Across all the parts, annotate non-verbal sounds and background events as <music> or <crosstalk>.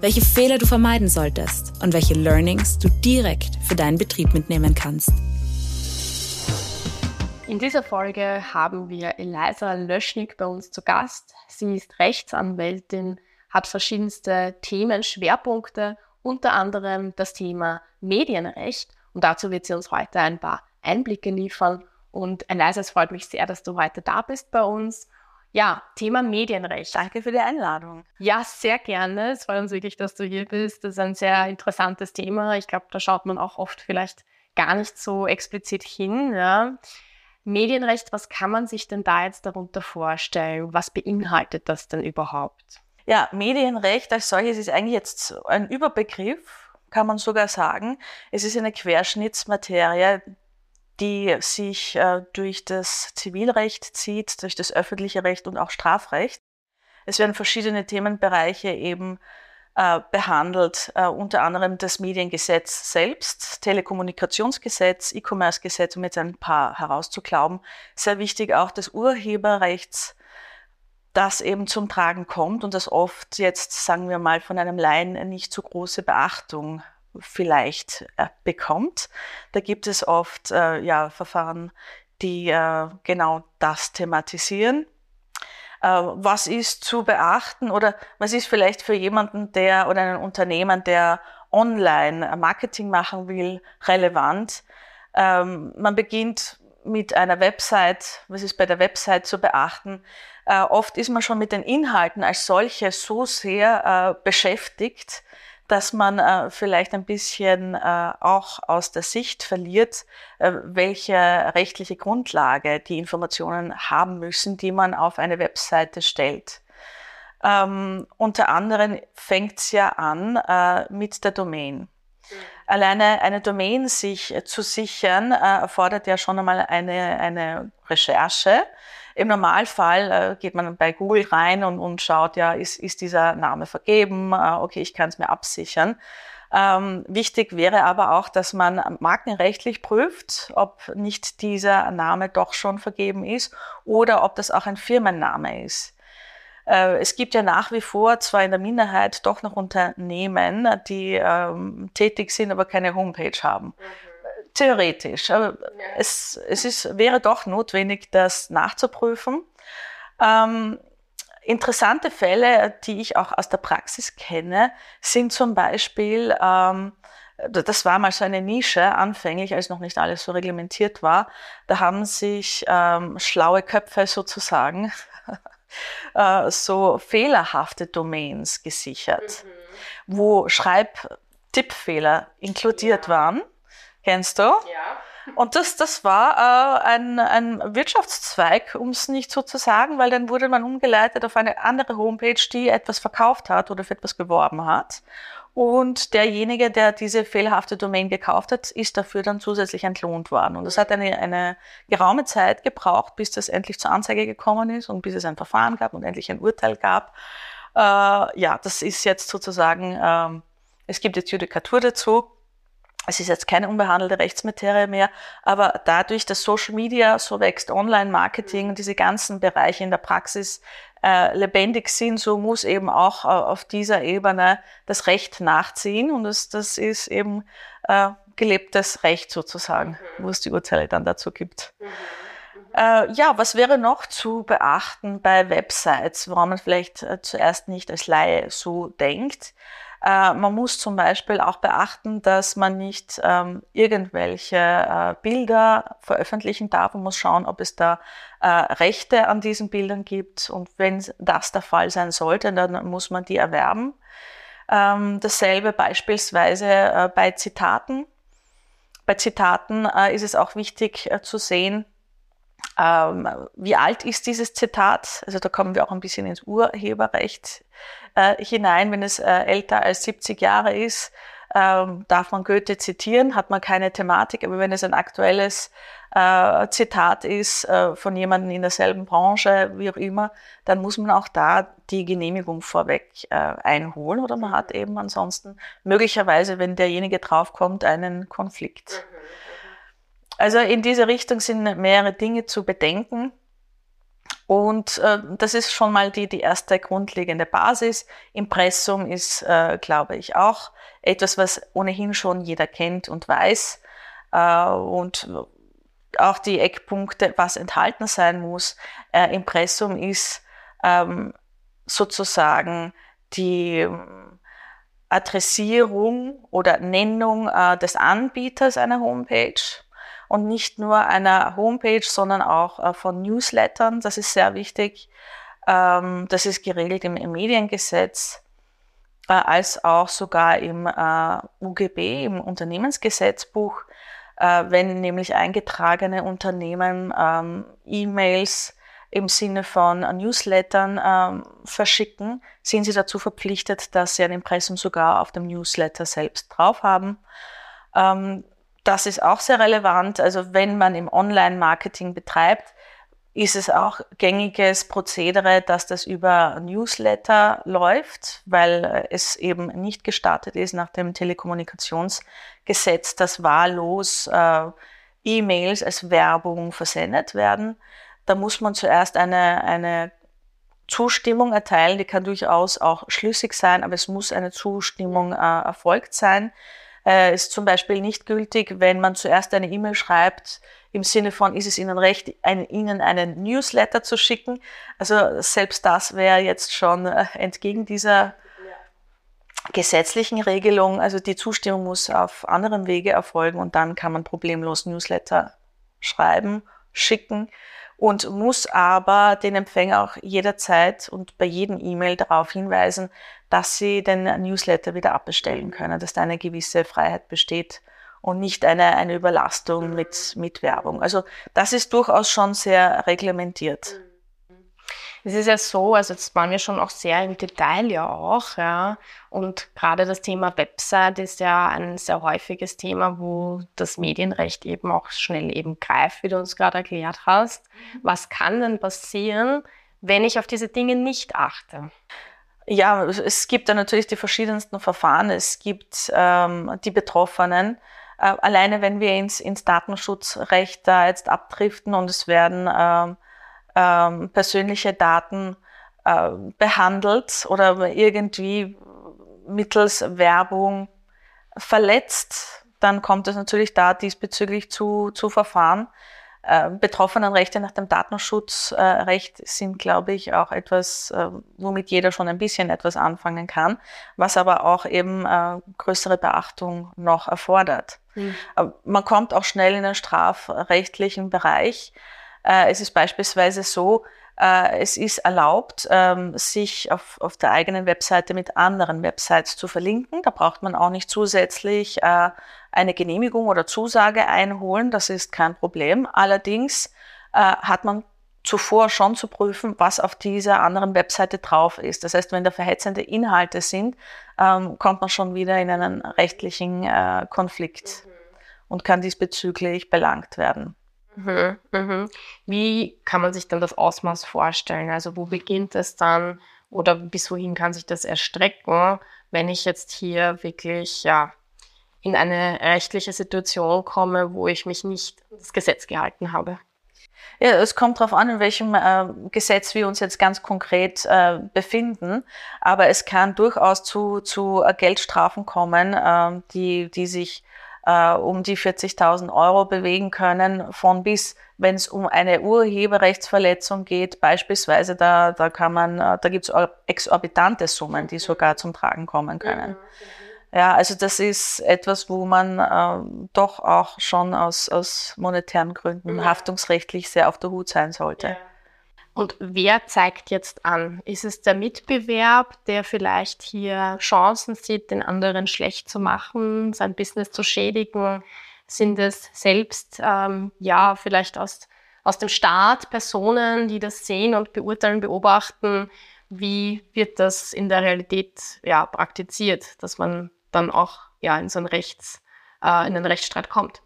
welche Fehler du vermeiden solltest und welche Learnings du direkt für deinen Betrieb mitnehmen kannst. In dieser Folge haben wir Eliza Löschnig bei uns zu Gast. Sie ist Rechtsanwältin, hat verschiedenste Themen, Schwerpunkte, unter anderem das Thema Medienrecht. Und dazu wird sie uns heute ein paar Einblicke liefern. Und Eliza, es freut mich sehr, dass du heute da bist bei uns. Ja, Thema Medienrecht. Danke für die Einladung. Ja, sehr gerne. Es freut uns wirklich, dass du hier bist. Das ist ein sehr interessantes Thema. Ich glaube, da schaut man auch oft vielleicht gar nicht so explizit hin. Ja. Medienrecht, was kann man sich denn da jetzt darunter vorstellen? Was beinhaltet das denn überhaupt? Ja, Medienrecht als solches ist eigentlich jetzt ein Überbegriff, kann man sogar sagen. Es ist eine Querschnittsmaterie, die sich äh, durch das Zivilrecht zieht, durch das öffentliche Recht und auch Strafrecht. Es werden verschiedene Themenbereiche eben äh, behandelt, äh, unter anderem das Mediengesetz selbst, Telekommunikationsgesetz, E-Commerce-Gesetz, um jetzt ein paar herauszuklauben. Sehr wichtig auch das Urheberrechts, das eben zum Tragen kommt und das oft jetzt, sagen wir mal, von einem Laien nicht so große Beachtung vielleicht äh, bekommt. Da gibt es oft äh, ja, Verfahren, die äh, genau das thematisieren. Was ist zu beachten oder was ist vielleicht für jemanden, der oder einen Unternehmen, der online Marketing machen will, relevant? Ähm, man beginnt mit einer Website, was ist bei der Website zu beachten? Äh, oft ist man schon mit den Inhalten als solche so sehr äh, beschäftigt, dass man äh, vielleicht ein bisschen äh, auch aus der Sicht verliert, äh, welche rechtliche Grundlage die Informationen haben müssen, die man auf eine Webseite stellt. Ähm, unter anderem fängt es ja an äh, mit der Domain. Mhm. Alleine eine Domain sich äh, zu sichern, äh, erfordert ja schon einmal eine, eine Recherche im Normalfall äh, geht man bei Google rein und, und schaut, ja, ist, ist dieser Name vergeben? Äh, okay, ich kann es mir absichern. Ähm, wichtig wäre aber auch, dass man markenrechtlich prüft, ob nicht dieser Name doch schon vergeben ist oder ob das auch ein Firmenname ist. Äh, es gibt ja nach wie vor zwar in der Minderheit doch noch Unternehmen, die ähm, tätig sind, aber keine Homepage haben. Mhm. Theoretisch. Aber ja. es, es ist, wäre doch notwendig, das nachzuprüfen. Ähm, interessante Fälle, die ich auch aus der Praxis kenne, sind zum Beispiel, ähm, das war mal so eine Nische anfänglich, als noch nicht alles so reglementiert war. Da haben sich ähm, schlaue Köpfe sozusagen <laughs> äh, so fehlerhafte Domains gesichert, mhm. wo Schreibtippfehler inkludiert ja. waren. Kennst du? Ja. Und das, das war äh, ein, ein Wirtschaftszweig, um es nicht so zu sagen, weil dann wurde man umgeleitet auf eine andere Homepage, die etwas verkauft hat oder für etwas geworben hat. Und derjenige, der diese fehlerhafte Domain gekauft hat, ist dafür dann zusätzlich entlohnt worden. Und das hat eine, eine geraume Zeit gebraucht, bis das endlich zur Anzeige gekommen ist und bis es ein Verfahren gab und endlich ein Urteil gab. Äh, ja, das ist jetzt sozusagen, ähm, es gibt jetzt Judikatur dazu es ist jetzt keine unbehandelte Rechtsmaterie mehr, aber dadurch, dass Social Media so wächst, Online-Marketing und diese ganzen Bereiche in der Praxis äh, lebendig sind, so muss eben auch äh, auf dieser Ebene das Recht nachziehen und das, das ist eben äh, gelebtes Recht sozusagen, mhm. wo es die Urteile dann dazu gibt. Mhm. Äh, ja, was wäre noch zu beachten bei Websites, woran man vielleicht äh, zuerst nicht als Laie so denkt? Äh, man muss zum Beispiel auch beachten, dass man nicht ähm, irgendwelche äh, Bilder veröffentlichen darf. Man muss schauen, ob es da äh, Rechte an diesen Bildern gibt. Und wenn das der Fall sein sollte, dann muss man die erwerben. Ähm, dasselbe beispielsweise äh, bei Zitaten. Bei Zitaten äh, ist es auch wichtig zu sehen, Ähm, wie alt ist dieses Zitat? Also da kommen wir auch ein bisschen ins Urheberrecht äh, hinein. Wenn es äh, älter als 70 Jahre ist, ähm, darf man Goethe zitieren, hat man keine Thematik. Aber wenn es ein aktuelles äh, Zitat ist äh, von jemandem in derselben Branche, wie auch immer, dann muss man auch da die Genehmigung vorweg äh, einholen oder man hat eben ansonsten möglicherweise, wenn derjenige draufkommt, einen Konflikt. Mhm. Also in diese Richtung sind mehrere Dinge zu bedenken. Und äh, das ist schon mal die, die erste grundlegende Basis. Impressum ist, äh, glaube ich, auch etwas, was ohnehin schon jeder kennt und weiß. Äh, und auch die Eckpunkte, was enthalten sein muss. Äh, Impressum ist ähm, sozusagen die ähm, Adressierung oder Nennung äh, des Anbieters einer Homepage und nicht nur einer Homepage, sondern auch äh, von Newslettern. Das ist sehr wichtig. Ähm, das ist geregelt im, Mediengesetz äh, als auch sogar im äh, UGB, im Unternehmensgesetzbuch wenn nämlich eingetragene Unternehmen ähm, E-Mails im Sinne von Newslettern ähm, verschicken, sind sie dazu verpflichtet, dass sie ein Impressum sogar auf dem Newsletter selbst drauf haben. Das ist auch sehr relevant. Also wenn man im Online-Marketing betreibt, ist es auch gängiges Prozedere, dass das über Newsletter läuft, weil es eben nicht gestartet ist nach dem Telekommunikationsgesetz, dass wahllos äh, E-Mails als Werbung versendet werden. Da muss man zuerst eine, eine Zustimmung erteilen, die kann durchaus auch schlüssig sein, aber es muss eine Zustimmung äh, erfolgt sein. Äh, ist zum Beispiel nicht gültig, wenn man zuerst eine E-Mail schreibt, im Sinne von, ist es Ihnen recht, ein, Ihnen einen Newsletter zu schicken? Also selbst das wäre jetzt schon äh, entgegen dieser gesetzlichen Regelung. Also die Zustimmung muss auf anderem Wege erfolgen und dann kann man problemlos Newsletter schreiben, schicken und muss aber den Empfänger auch jederzeit und bei jedem E-Mail darauf hinweisen, dass sie den Newsletter wieder abbestellen können, dass da eine gewisse Freiheit besteht und nicht eine, eine Überlastung mit, mit Werbung. Also das ist durchaus schon sehr reglementiert. Es ist ja so, also jetzt waren wir schon auch sehr im Detail ja auch, ja. Und gerade das Thema Website ist ja ein sehr häufiges Thema, wo das Medienrecht eben auch schnell eben greift, wie du uns gerade erklärt hast. Was kann denn passieren, wenn ich auf diese Dinge nicht achte? Ja, es gibt da natürlich die verschiedensten Verfahren. Es gibt ähm, die Betroffenen, äh, alleine wenn wir ins, ins Datenschutzrecht da jetzt abdriften und es werden ähm, ähm, persönliche Daten äh, behandelt oder irgendwie mittels Werbung verletzt, dann kommt es natürlich da diesbezüglich zu, zu Verfahren. Äh, Betroffenenrechte nach dem Datenschutzrecht sind, glaube ich, auch etwas, äh, womit jeder schon ein bisschen etwas anfangen kann, was aber auch eben äh, größere Beachtung noch erfordert. Mhm. Man kommt auch schnell in den strafrechtlichen Bereich. Es ist beispielsweise so, es ist erlaubt, ähm, sich auf, auf der eigenen Webseite mit anderen Websites zu verlinken. Da braucht man auch nicht zusätzlich eine Genehmigung oder Zusage einholen, das ist kein Problem. Allerdings äh, hat man zuvor schon zu prüfen, was auf dieser anderen Webseite drauf ist. Das heißt, wenn da verhetzende Inhalte sind, ähm, kommt man schon wieder in einen rechtlichen äh, Konflikt mhm. und kann diesbezüglich belangt werden. Mhm, mhm. Wie kann man sich dann das Ausmaß vorstellen? Also wo beginnt es dann oder bis wohin kann sich das erstrecken, wenn ich jetzt hier wirklich ja, in eine rechtliche Situation komme, wo ich mich nicht das Gesetz gehalten habe. Ja, es kommt darauf an, in welchem äh, Gesetz wir uns jetzt ganz konkret äh, befinden. Aber es kann durchaus zu, zu äh, Geldstrafen kommen, äh, die, die sich äh, um die 40.000 Euro bewegen können, von bis, wenn es um eine Urheberrechtsverletzung geht, beispielsweise, da, da kann man, äh, da gibt es exorbitante Summen, die sogar zum Tragen kommen können. Mhm. Ja, also das ist etwas, wo man äh, doch auch schon aus, aus monetären Gründen mhm. haftungsrechtlich sehr auf der Hut sein sollte. Ja. Und wer zeigt jetzt an? Ist es der Mitbewerb, der vielleicht hier Chancen sieht, den anderen schlecht zu machen, sein Business zu schädigen? Sind es selbst, ähm, ja, vielleicht aus aus dem Staat Personen, die das sehen und beurteilen, beobachten, wie wird das in der Realität ja, praktiziert, dass man dann auch ja, in so einen Rechts, äh, in einen Rechtsstreit kommt.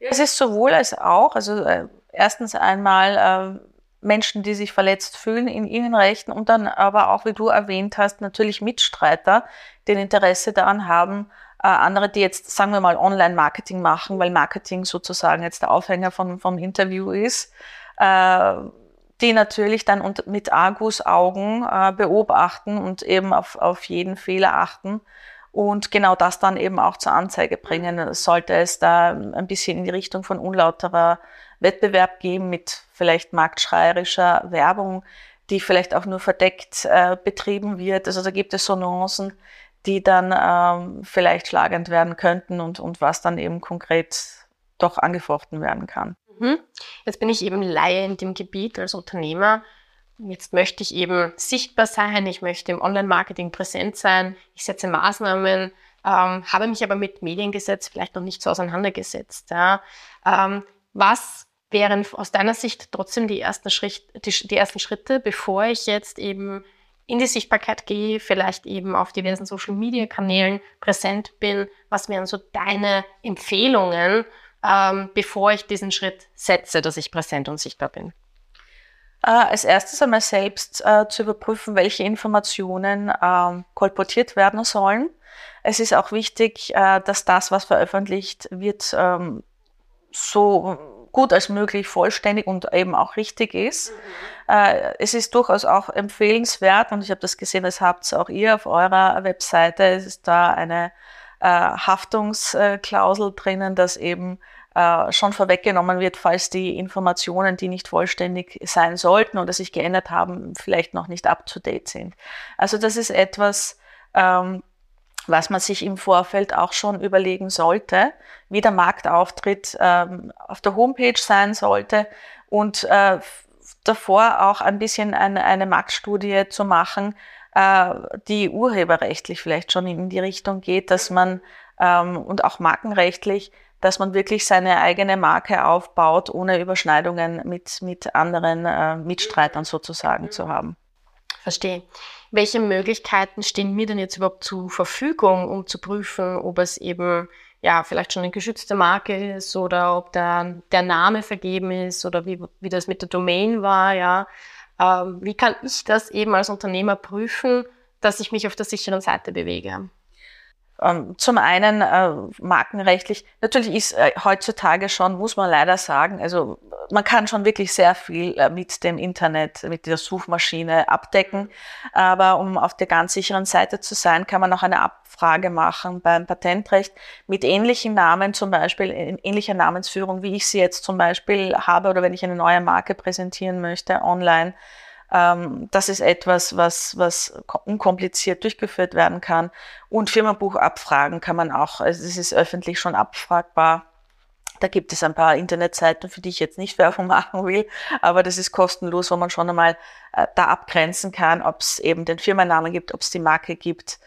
Es ist sowohl als auch, also äh, erstens einmal äh, Menschen, die sich verletzt fühlen in ihren Rechten und dann aber auch, wie du erwähnt hast, natürlich Mitstreiter, die ein Interesse daran haben, äh, andere, die jetzt, sagen wir mal, Online-Marketing machen, weil Marketing sozusagen jetzt der Aufhänger von, vom Interview ist, äh, die natürlich dann mit Argus-Augen äh, beobachten und eben auf, auf jeden Fehler achten und genau das dann eben auch zur Anzeige bringen. Sollte es da ein bisschen in die Richtung von unlauterer Wettbewerb geben mit vielleicht marktschreierischer Werbung, die vielleicht auch nur verdeckt äh, betrieben wird. Also da gibt es so Nuancen, die dann ähm, vielleicht schlagend werden könnten und, und was dann eben konkret doch angefochten werden kann. Mhm. Jetzt bin ich eben Laie in dem Gebiet als Unternehmer. Jetzt möchte ich eben sichtbar sein, ich möchte im Online-Marketing präsent sein, ich setze Maßnahmen, ähm, habe mich aber mit Mediengesetz vielleicht noch nicht so auseinandergesetzt. Ja. Ähm, was wären aus deiner Sicht trotzdem die ersten, Schritt, die, die ersten Schritte, bevor ich jetzt eben in die Sichtbarkeit gehe, vielleicht eben auf diversen Social-Media-Kanälen präsent bin? Was wären so deine Empfehlungen, ähm, bevor ich diesen Schritt setze, dass ich präsent und sichtbar bin? Äh, als erstes einmal selbst äh, zu überprüfen, welche Informationen äh, kolportiert werden sollen. Es ist auch wichtig, äh, dass das, was veröffentlicht wird, ähm, so gut als möglich vollständig und eben auch richtig ist. Mhm. Äh, es ist durchaus auch empfehlenswert und ich habe das gesehen, das habt auch ihr auf eurer Webseite. Es ist da eine äh, Haftungsklausel drinnen, dass eben äh, schon vorweggenommen wird, falls die Informationen, die nicht vollständig sein sollten oder sich geändert haben, vielleicht noch nicht up-to-date sind. Also das ist etwas, ähm, was man sich im Vorfeld auch schon überlegen sollte, wie der Marktauftritt ähm, auf der Homepage sein sollte und äh, davor auch ein bisschen eine, eine Marktstudie zu machen, äh, die urheberrechtlich vielleicht schon in die Richtung geht, dass man ähm, und auch markenrechtlich dass man wirklich seine eigene Marke aufbaut, ohne Überschneidungen mit, mit anderen äh, Mitstreitern sozusagen zu haben. Verstehe. Welche Möglichkeiten stehen mir denn jetzt überhaupt zur Verfügung, um zu prüfen, ob es eben ja vielleicht schon eine geschützte Marke ist oder ob der, der Name vergeben ist oder wie, wie das mit der Domain war, ja. Ähm, wie kann ich das eben als Unternehmer prüfen, dass ich mich auf der sicheren Seite bewege? Ähm, zum einen äh, markenrechtlich, natürlich ist äh, heutzutage schon, muss man leider sagen, also man kann schon wirklich sehr viel äh, mit dem Internet, mit der Suchmaschine abdecken, aber um auf der ganz sicheren Seite zu sein, kann man auch eine Abfrage machen beim Patentrecht mit ähnlichen Namen, zum Beispiel in ähnlicher Namensführung, wie ich sie jetzt zum Beispiel habe oder wenn ich eine neue Marke präsentieren möchte online ähm, das ist etwas, was, was unkompliziert durchgeführt werden kann. Und Firmenbuch abfragen kann man auch. Also es ist öffentlich schon abfragbar. Da gibt es ein paar Internetseiten, für die ich jetzt nicht <laughs> Werbung machen will, aber das ist kostenlos, wo man schon einmal äh, da abgrenzen kann, ob es eben den Firmennamen gibt, ob es die Marke gibt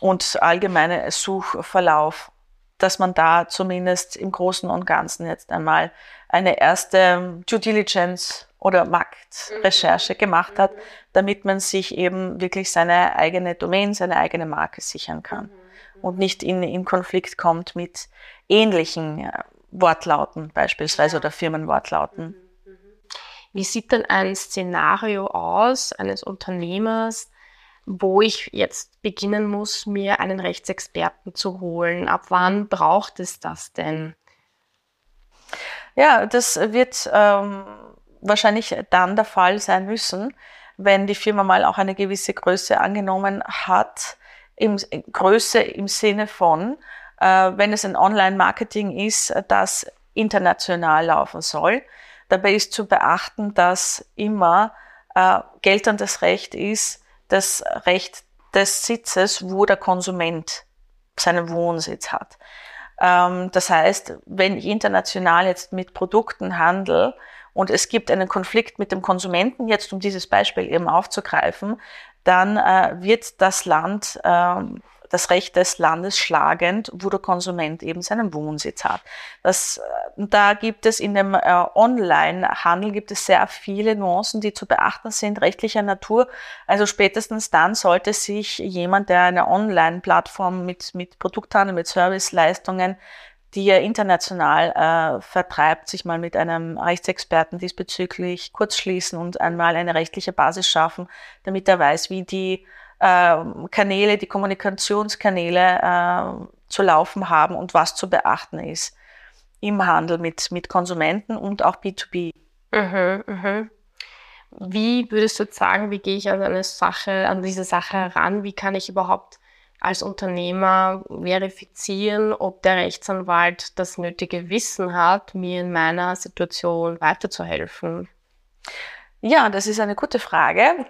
und allgemeine Suchverlauf, dass man da zumindest im Großen und Ganzen jetzt einmal eine erste Due Diligence oder Marktrecherche gemacht hat, damit man sich eben wirklich seine eigene Domain, seine eigene Marke sichern kann und nicht in, in Konflikt kommt mit ähnlichen äh, Wortlauten beispielsweise oder Firmenwortlauten. Wie sieht denn ein Szenario aus eines Unternehmers, wo ich jetzt beginnen muss, mir einen Rechtsexperten zu holen? Ab wann braucht es das denn? Ja, das wird ähm, wahrscheinlich dann der Fall sein müssen, wenn die Firma mal auch eine gewisse Größe angenommen hat. Im, Größe im Sinne von, äh, wenn es ein Online-Marketing ist, das international laufen soll. Dabei ist zu beachten, dass immer äh, geltendes Recht ist, das Recht des Sitzes, wo der Konsument seinen Wohnsitz hat. Ähm, das heißt, wenn ich international jetzt mit Produkten handle und es gibt einen Konflikt mit dem Konsumenten, jetzt um dieses Beispiel eben aufzugreifen, dann äh, wird das Land äh, das Recht des Landes schlagend, wo der Konsument eben seinen Wohnsitz hat. Das, äh, da gibt es in dem äh, Online-Handel gibt es sehr viele Nuancen, die zu beachten sind, rechtlicher Natur. Also spätestens dann sollte sich jemand, der eine Online-Plattform mit, mit Produkthandel, mit Serviceleistungen die er international äh, vertreibt, sich mal mit einem Rechtsexperten diesbezüglich kurzschließen und einmal eine rechtliche Basis schaffen, damit er weiß, wie die äh, Kanäle, die Kommunikationskanäle äh, zu laufen haben und was zu beachten ist im Handel mit, mit Konsumenten und auch B2B. Mhm, mhm. Wie würdest du sagen, wie gehe ich an eine Sache, an diese Sache heran? Wie kann ich überhaupt als Unternehmer verifizieren, ob der Rechtsanwalt das nötige Wissen hat, mir in meiner Situation weiterzuhelfen? Ja, das ist eine gute Frage.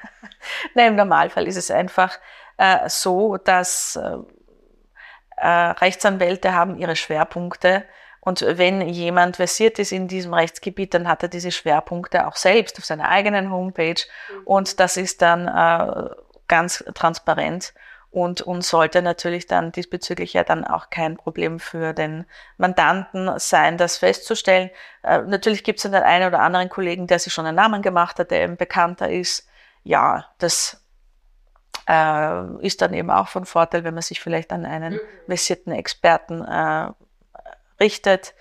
<laughs> Nein, Im Normalfall ist es einfach äh, so, dass äh, äh, Rechtsanwälte haben ihre Schwerpunkte und wenn jemand versiert ist in diesem Rechtsgebiet, dann hat er diese Schwerpunkte auch selbst auf seiner eigenen Homepage mhm. und das ist dann äh, ganz transparent und, und sollte natürlich dann diesbezüglich ja dann auch kein Problem für den Mandanten sein, das festzustellen. Äh, natürlich gibt es dann den einen oder anderen Kollegen, der sich schon einen Namen gemacht hat, der eben bekannter ist. Ja, das äh, ist dann eben auch von Vorteil, wenn man sich vielleicht an einen mhm. versierten Experten äh, richtet.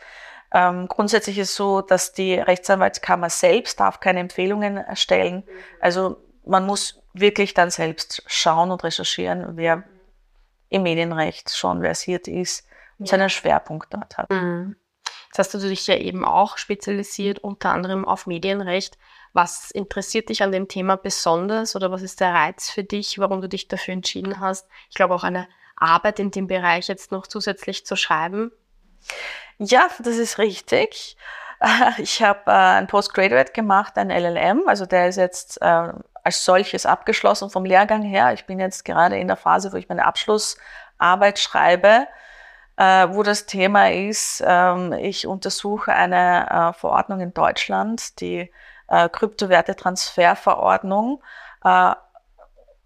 Ähm, grundsätzlich ist es so, dass die Rechtsanwaltskammer selbst darf keine Empfehlungen erstellen. Mhm. Also man muss wirklich dann selbst schauen und recherchieren, wer im Medienrecht schon versiert ist und seinen Schwerpunkt dort hat. Mhm. Jetzt hast du dich ja eben auch spezialisiert, unter anderem auf Medienrecht. Was interessiert dich an dem Thema besonders oder was ist der Reiz für dich, warum du dich dafür entschieden hast? Ich glaube auch eine Arbeit in dem Bereich jetzt noch zusätzlich zu schreiben. Ja, das ist richtig. <laughs> Ich habe äh, ein Postgraduate gemacht, ein LLM, also der ist jetzt äh, als solches abgeschlossen vom Lehrgang her. Ich bin jetzt gerade in der Phase, wo ich meine Abschlussarbeit schreibe, äh, wo das Thema ist, ähm, ich untersuche eine äh, Verordnung in Deutschland, die äh, Kryptowertetransferverordnung, äh,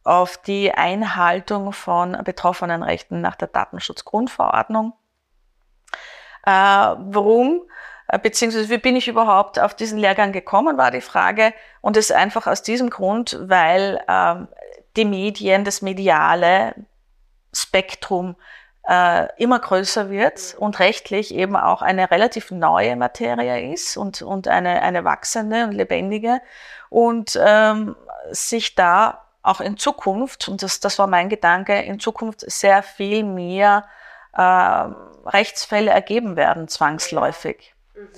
auf die Einhaltung von betroffenen Rechten nach der Datenschutzgrundverordnung. Äh, warum? Äh, beziehungsweise wie bin ich überhaupt auf diesen Lehrgang gekommen, war die Frage. Und es einfach aus diesem Grund, weil ähm, die Medien, das mediale Spektrum äh, immer größer wird und rechtlich eben auch eine relativ neue Materie ist und, und eine, eine wachsende und lebendige und ähm, sich da auch in Zukunft, und das, das war mein Gedanke, in Zukunft sehr viel mehr äh, Rechtsfälle ergeben werden, zwangsläufig. Mhm.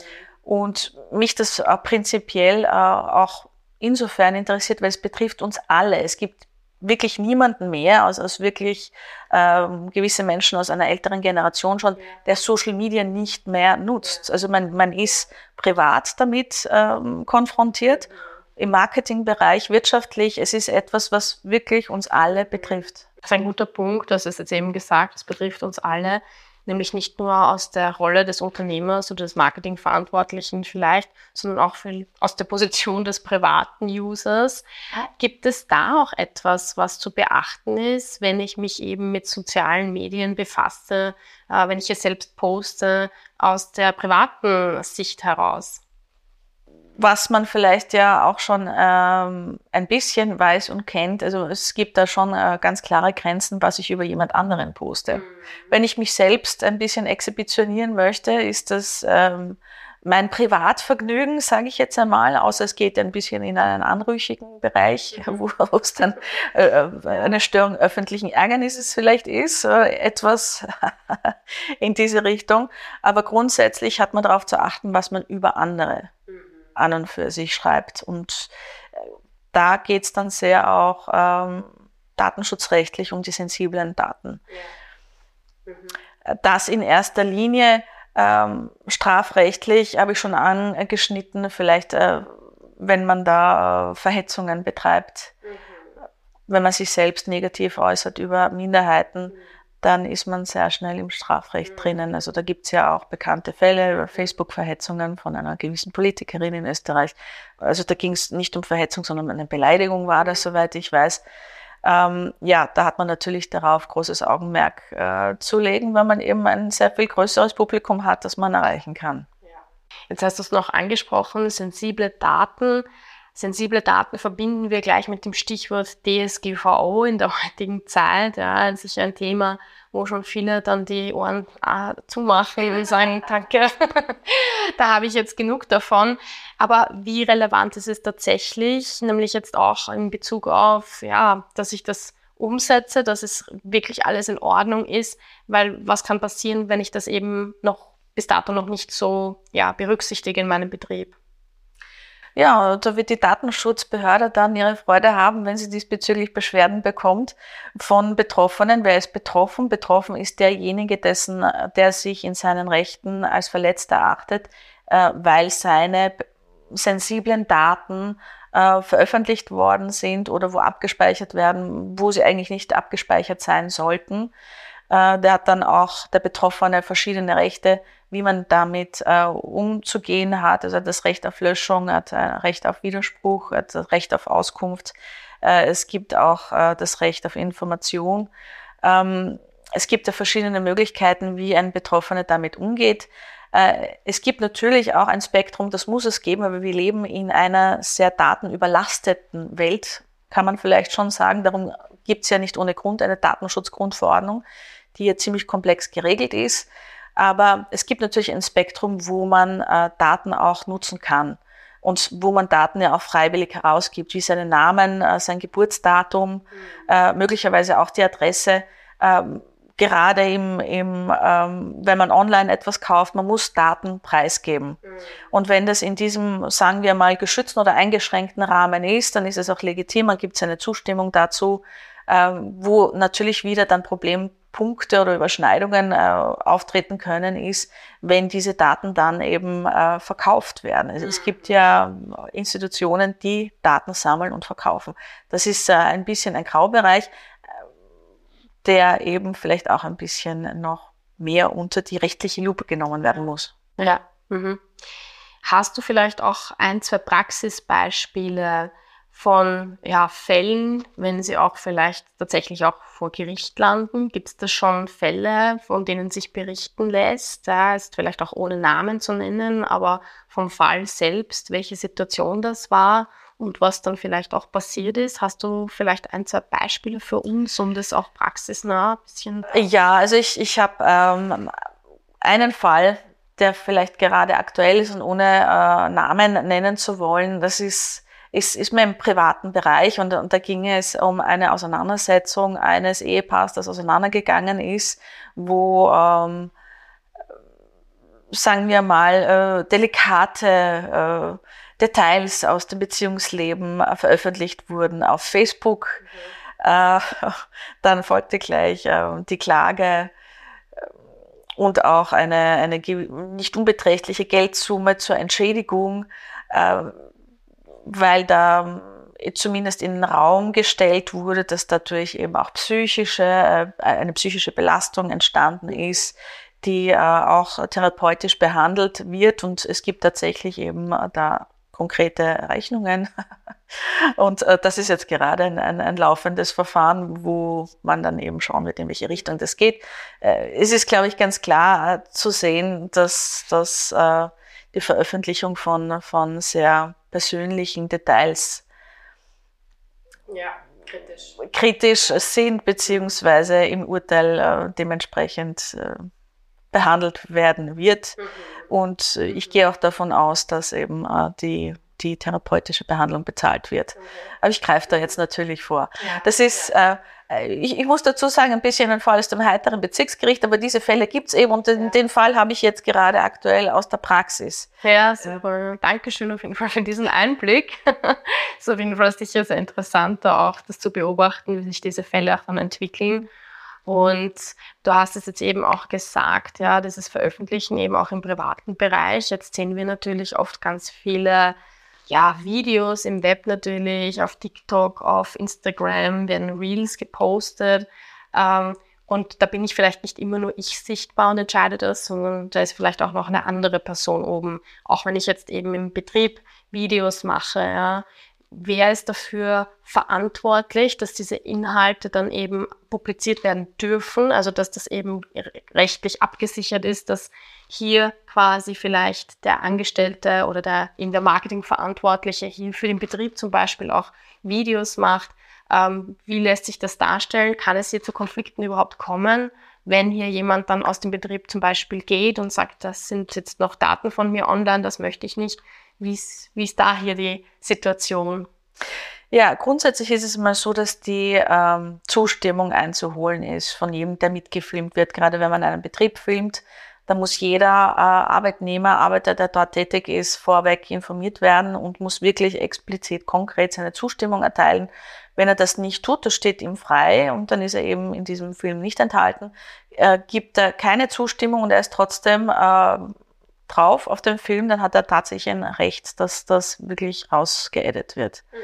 Und mich das äh, prinzipiell äh, auch insofern interessiert, weil es betrifft uns alle. Es gibt wirklich niemanden mehr, als, als wirklich ähm, gewisse Menschen aus einer älteren Generation schon, der Social Media nicht mehr nutzt. Also man, man ist privat damit ähm, konfrontiert, im Marketingbereich, wirtschaftlich. Es ist etwas, was wirklich uns alle betrifft. Das ist ein guter Punkt, das ist jetzt eben gesagt, es betrifft uns alle nämlich nicht nur aus der Rolle des Unternehmers oder des Marketingverantwortlichen vielleicht, sondern auch aus der Position des privaten Users. Gibt es da auch etwas, was zu beachten ist, wenn ich mich eben mit sozialen Medien befasse, äh, wenn ich es selbst poste, aus der privaten Sicht heraus? Was man vielleicht ja auch schon ähm, ein bisschen weiß und kennt. Also es gibt da schon äh, ganz klare Grenzen, was ich über jemand anderen poste. Mhm. Wenn ich mich selbst ein bisschen exhibitionieren möchte, ist das ähm, mein Privatvergnügen, sage ich jetzt einmal, außer es geht ein bisschen in einen anrüchigen Bereich, mhm. wo <laughs> es dann äh, äh, eine Störung öffentlichen Ärgernisses vielleicht ist, äh, etwas <laughs> in diese Richtung. Aber grundsätzlich hat man darauf zu achten, was man über andere mhm an und für sich schreibt. Und äh, da geht es dann sehr auch ähm, datenschutzrechtlich um die sensiblen Daten. Ja. Mhm. Das in erster Linie ähm, strafrechtlich habe ich schon angeschnitten, vielleicht äh, wenn man da äh, Verhetzungen betreibt, mhm. wenn man sich selbst negativ äußert über Minderheiten. Mhm dann ist man sehr schnell im Strafrecht drinnen. Also da gibt es ja auch bekannte Fälle über Facebook-Verhetzungen von einer gewissen Politikerin in Österreich. Also da ging es nicht um Verhetzung, sondern um eine Beleidigung war das, soweit ich weiß. ähm, ja, da hat man natürlich darauf großes Augenmerk äh, zu legen, weil man eben ein sehr viel größeres Publikum hat, das man erreichen kann. Jetzt hast du es noch angesprochen, sensible Daten. Sensible Daten verbinden wir gleich mit dem Stichwort DSGVO in der <laughs> heutigen Zeit. Ja, das ist ein Thema, wo schon viele dann die Ohren ah, zumachen und sagen, <laughs> danke, da habe ich jetzt genug davon. Aber wie relevant ist es tatsächlich, nämlich jetzt auch in Bezug auf, ja, dass ich das umsetze, dass es wirklich alles in Ordnung ist, weil was kann passieren, wenn ich das eben noch bis dato noch nicht so ja, berücksichtige in meinem Betrieb? Ja, da wird die Datenschutzbehörde dann ihre Freude haben, wenn sie diesbezüglich Beschwerden bekommt von Betroffenen. Wer ist betroffen? Betroffen ist derjenige, dessen, der sich in seinen Rechten als verletzt erachtet, äh, weil seine sensiblen Daten äh, veröffentlicht worden sind oder wo abgespeichert werden, wo sie eigentlich nicht abgespeichert sein sollten. Äh, der hat dann auch der Betroffene verschiedene Rechte, wie man damit äh, umzugehen hat. Also das Recht auf Löschung, hat ein Recht auf Widerspruch, hat das Recht auf Auskunft. Äh, es gibt auch äh, das Recht auf Information. Ähm, es gibt ja verschiedene Möglichkeiten, wie ein Betroffener damit umgeht. Äh, es gibt natürlich auch ein Spektrum, das muss es geben, aber wir leben in einer sehr datenüberlasteten Welt, kann man vielleicht schon sagen. Darum gibt es ja nicht ohne Grund eine Datenschutzgrundverordnung, die ja ziemlich komplex geregelt ist. Aber es gibt natürlich ein Spektrum, wo man äh, Daten auch nutzen kann und wo man Daten ja auch freiwillig herausgibt, wie seinen Namen, äh, sein Geburtsdatum, mhm. äh, möglicherweise auch die Adresse. Ähm, gerade im, im ähm, wenn man online etwas kauft, man muss Daten preisgeben. Mhm. Und wenn das in diesem, sagen wir mal, geschützten oder eingeschränkten Rahmen ist, dann ist es auch legitim, man gibt seine Zustimmung dazu, ähm, wo natürlich wieder dann Problem Punkte oder Überschneidungen äh, auftreten können, ist, wenn diese Daten dann eben äh, verkauft werden. Also es gibt ja Institutionen, die Daten sammeln und verkaufen. Das ist äh, ein bisschen ein Graubereich, äh, der eben vielleicht auch ein bisschen noch mehr unter die rechtliche Lupe genommen werden muss. Ja. Mhm. Hast du vielleicht auch ein, zwei Praxisbeispiele, von ja, Fällen, wenn sie auch vielleicht tatsächlich auch vor Gericht landen? Gibt es da schon Fälle, von denen sich berichten lässt? Ja, ist vielleicht auch ohne Namen zu nennen, aber vom Fall selbst, welche Situation das war und was dann vielleicht auch passiert ist. Hast du vielleicht ein, zwei Beispiele für uns, um das auch praxisnah ein bisschen? Ja, also ich, ich habe ähm, einen Fall, der vielleicht gerade aktuell ist und ohne äh, Namen nennen zu wollen. Das ist ist, ist mir im privaten Bereich und, und da ging es um eine Auseinandersetzung eines Ehepaars, das auseinandergegangen ist, wo ähm, sagen wir mal, äh, delikate äh, Details aus dem Beziehungsleben äh, veröffentlicht wurden auf Facebook. Mhm. Äh, <laughs> dann folgte gleich äh, die Klage äh, und auch eine, eine nicht unbeträchtliche Geldsumme zur Entschädigung. Äh, weil da äh, zumindest in den Raum gestellt wurde, dass dadurch eben auch psychische, äh, eine psychische Belastung entstanden ist, die äh, auch therapeutisch behandelt wird und es gibt tatsächlich eben da konkrete Rechnungen. <laughs> Und das ist jetzt gerade ein, ein, ein, laufendes Verfahren, wo man dann eben schauen wird, in welche Richtung das geht. es ist, glaube ich, ganz klar zu sehen, dass, dass die Veröffentlichung von, von sehr persönlichen Details ja, kritisch. kritisch sind, beziehungsweise im Urteil äh, dementsprechend äh, behandelt werden wird. Mhm. Und äh, ich gehe auch davon aus, dass eben äh, die die therapeutische Behandlung bezahlt wird. Mhm. Aber ich greife da jetzt natürlich vor. Ja, das ist, ja. äh, ich, ich, muss dazu sagen, ein bisschen ein Fall aus dem heiteren Bezirksgericht, aber diese Fälle gibt's eben und den, ja. den Fall habe ich jetzt gerade aktuell aus der Praxis. Ja, super. Dankeschön auf jeden Fall für diesen Einblick. <laughs> so auf jeden Fall sicher sehr interessant, auch das zu beobachten, wie sich diese Fälle auch dann entwickeln. Und du hast es jetzt eben auch gesagt, ja, dieses Veröffentlichen eben auch im privaten Bereich. Jetzt sehen wir natürlich oft ganz viele ja, Videos im Web natürlich, auf TikTok, auf Instagram werden Reels gepostet. Ähm, und da bin ich vielleicht nicht immer nur ich sichtbar und entscheide das, sondern da ist vielleicht auch noch eine andere Person oben. Auch wenn ich jetzt eben im Betrieb Videos mache, ja, wer ist dafür verantwortlich, dass diese Inhalte dann eben publiziert werden dürfen, also dass das eben rechtlich abgesichert ist, dass hier quasi vielleicht der Angestellte oder der in der Marketingverantwortliche hier für den Betrieb zum Beispiel auch Videos macht. Ähm, wie lässt sich das darstellen? Kann es hier zu Konflikten überhaupt kommen? Wenn hier jemand dann aus dem Betrieb zum Beispiel geht und sagt, das sind jetzt noch Daten von mir online, das möchte ich nicht, wie ist, da hier die Situation? Ja, grundsätzlich ist es mal so, dass die ähm, Zustimmung einzuholen ist von jedem, der mitgefilmt wird. Gerade wenn man einen Betrieb filmt, da muss jeder äh, Arbeitnehmer, Arbeiter, der dort tätig ist, vorweg informiert werden und muss wirklich explizit, konkret seine Zustimmung erteilen. Wenn er das nicht tut, das steht ihm frei und dann ist er eben in diesem Film nicht enthalten, äh, gibt er keine Zustimmung und er ist trotzdem äh, drauf auf dem Film, dann hat er tatsächlich ein Recht, dass das wirklich rausgeedit wird. Mhm.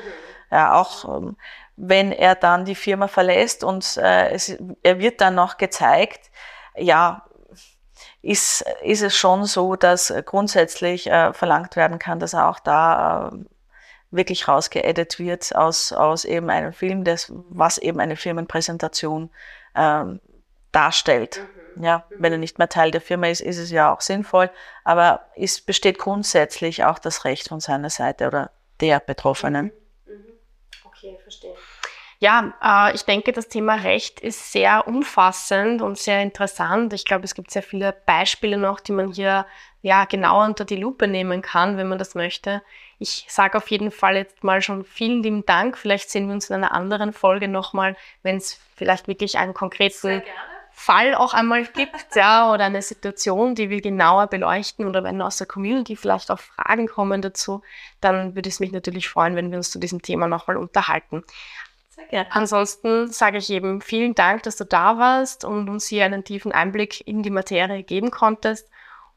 Ja, auch ähm, wenn er dann die Firma verlässt und äh, es, er wird dann noch gezeigt, ja, ist, ist es schon so, dass grundsätzlich äh, verlangt werden kann, dass er auch da äh, wirklich rausgeedit wird aus, aus eben einem Film, das, was eben eine Firmenpräsentation ähm, darstellt. Mhm. Ja, mhm. wenn er nicht mehr Teil der Firma ist, ist es ja auch sinnvoll, aber es besteht grundsätzlich auch das Recht von seiner Seite oder der Betroffenen. Mhm. mhm. Okay, verstehe. Ja, äh, ich denke, das Thema Recht ist sehr umfassend und sehr interessant. Ich glaube, es gibt sehr viele Beispiele noch, die man hier ja genauer unter die Lupe nehmen kann, wenn man das möchte. Ich sage auf jeden Fall jetzt mal schon vielen lieben Dank. Vielleicht sehen wir uns in einer anderen Folge nochmal, wenn es vielleicht wirklich einen konkreten Fall auch einmal gibt, <laughs> ja, oder eine Situation, die wir genauer beleuchten oder wenn aus der Community vielleicht auch Fragen kommen dazu, dann würde es mich natürlich freuen, wenn wir uns zu diesem Thema nochmal unterhalten. Gerne. Ansonsten sage ich eben vielen Dank, dass du da warst und uns hier einen tiefen Einblick in die Materie geben konntest.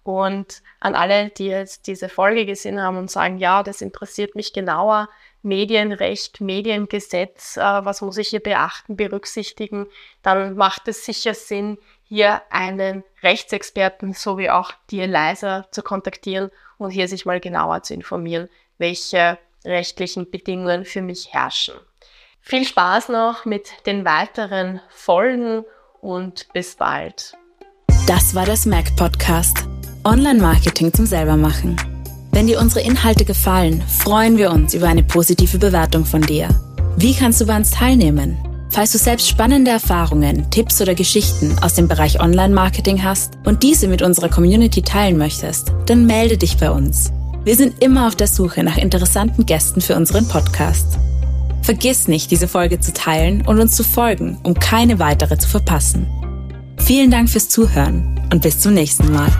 Und an alle, die jetzt diese Folge gesehen haben und sagen, ja, das interessiert mich genauer, Medienrecht, Mediengesetz, äh, was muss ich hier beachten, berücksichtigen, dann macht es sicher Sinn, hier einen Rechtsexperten sowie auch die Eliza zu kontaktieren und hier sich mal genauer zu informieren, welche rechtlichen Bedingungen für mich herrschen. Viel Spaß noch mit den weiteren Folgen und bis bald. Das war das Mac Podcast. Online-Marketing zum Selbermachen. Wenn dir unsere Inhalte gefallen, freuen wir uns über eine positive Bewertung von dir. Wie kannst du bei uns teilnehmen? Falls du selbst spannende Erfahrungen, Tipps oder Geschichten aus dem Bereich Online-Marketing hast und diese mit unserer Community teilen möchtest, dann melde dich bei uns. Wir sind immer auf der Suche nach interessanten Gästen für unseren Podcast. Vergiss nicht, diese Folge zu teilen und uns zu folgen, um keine weitere zu verpassen. Vielen Dank fürs Zuhören und bis zum nächsten Mal.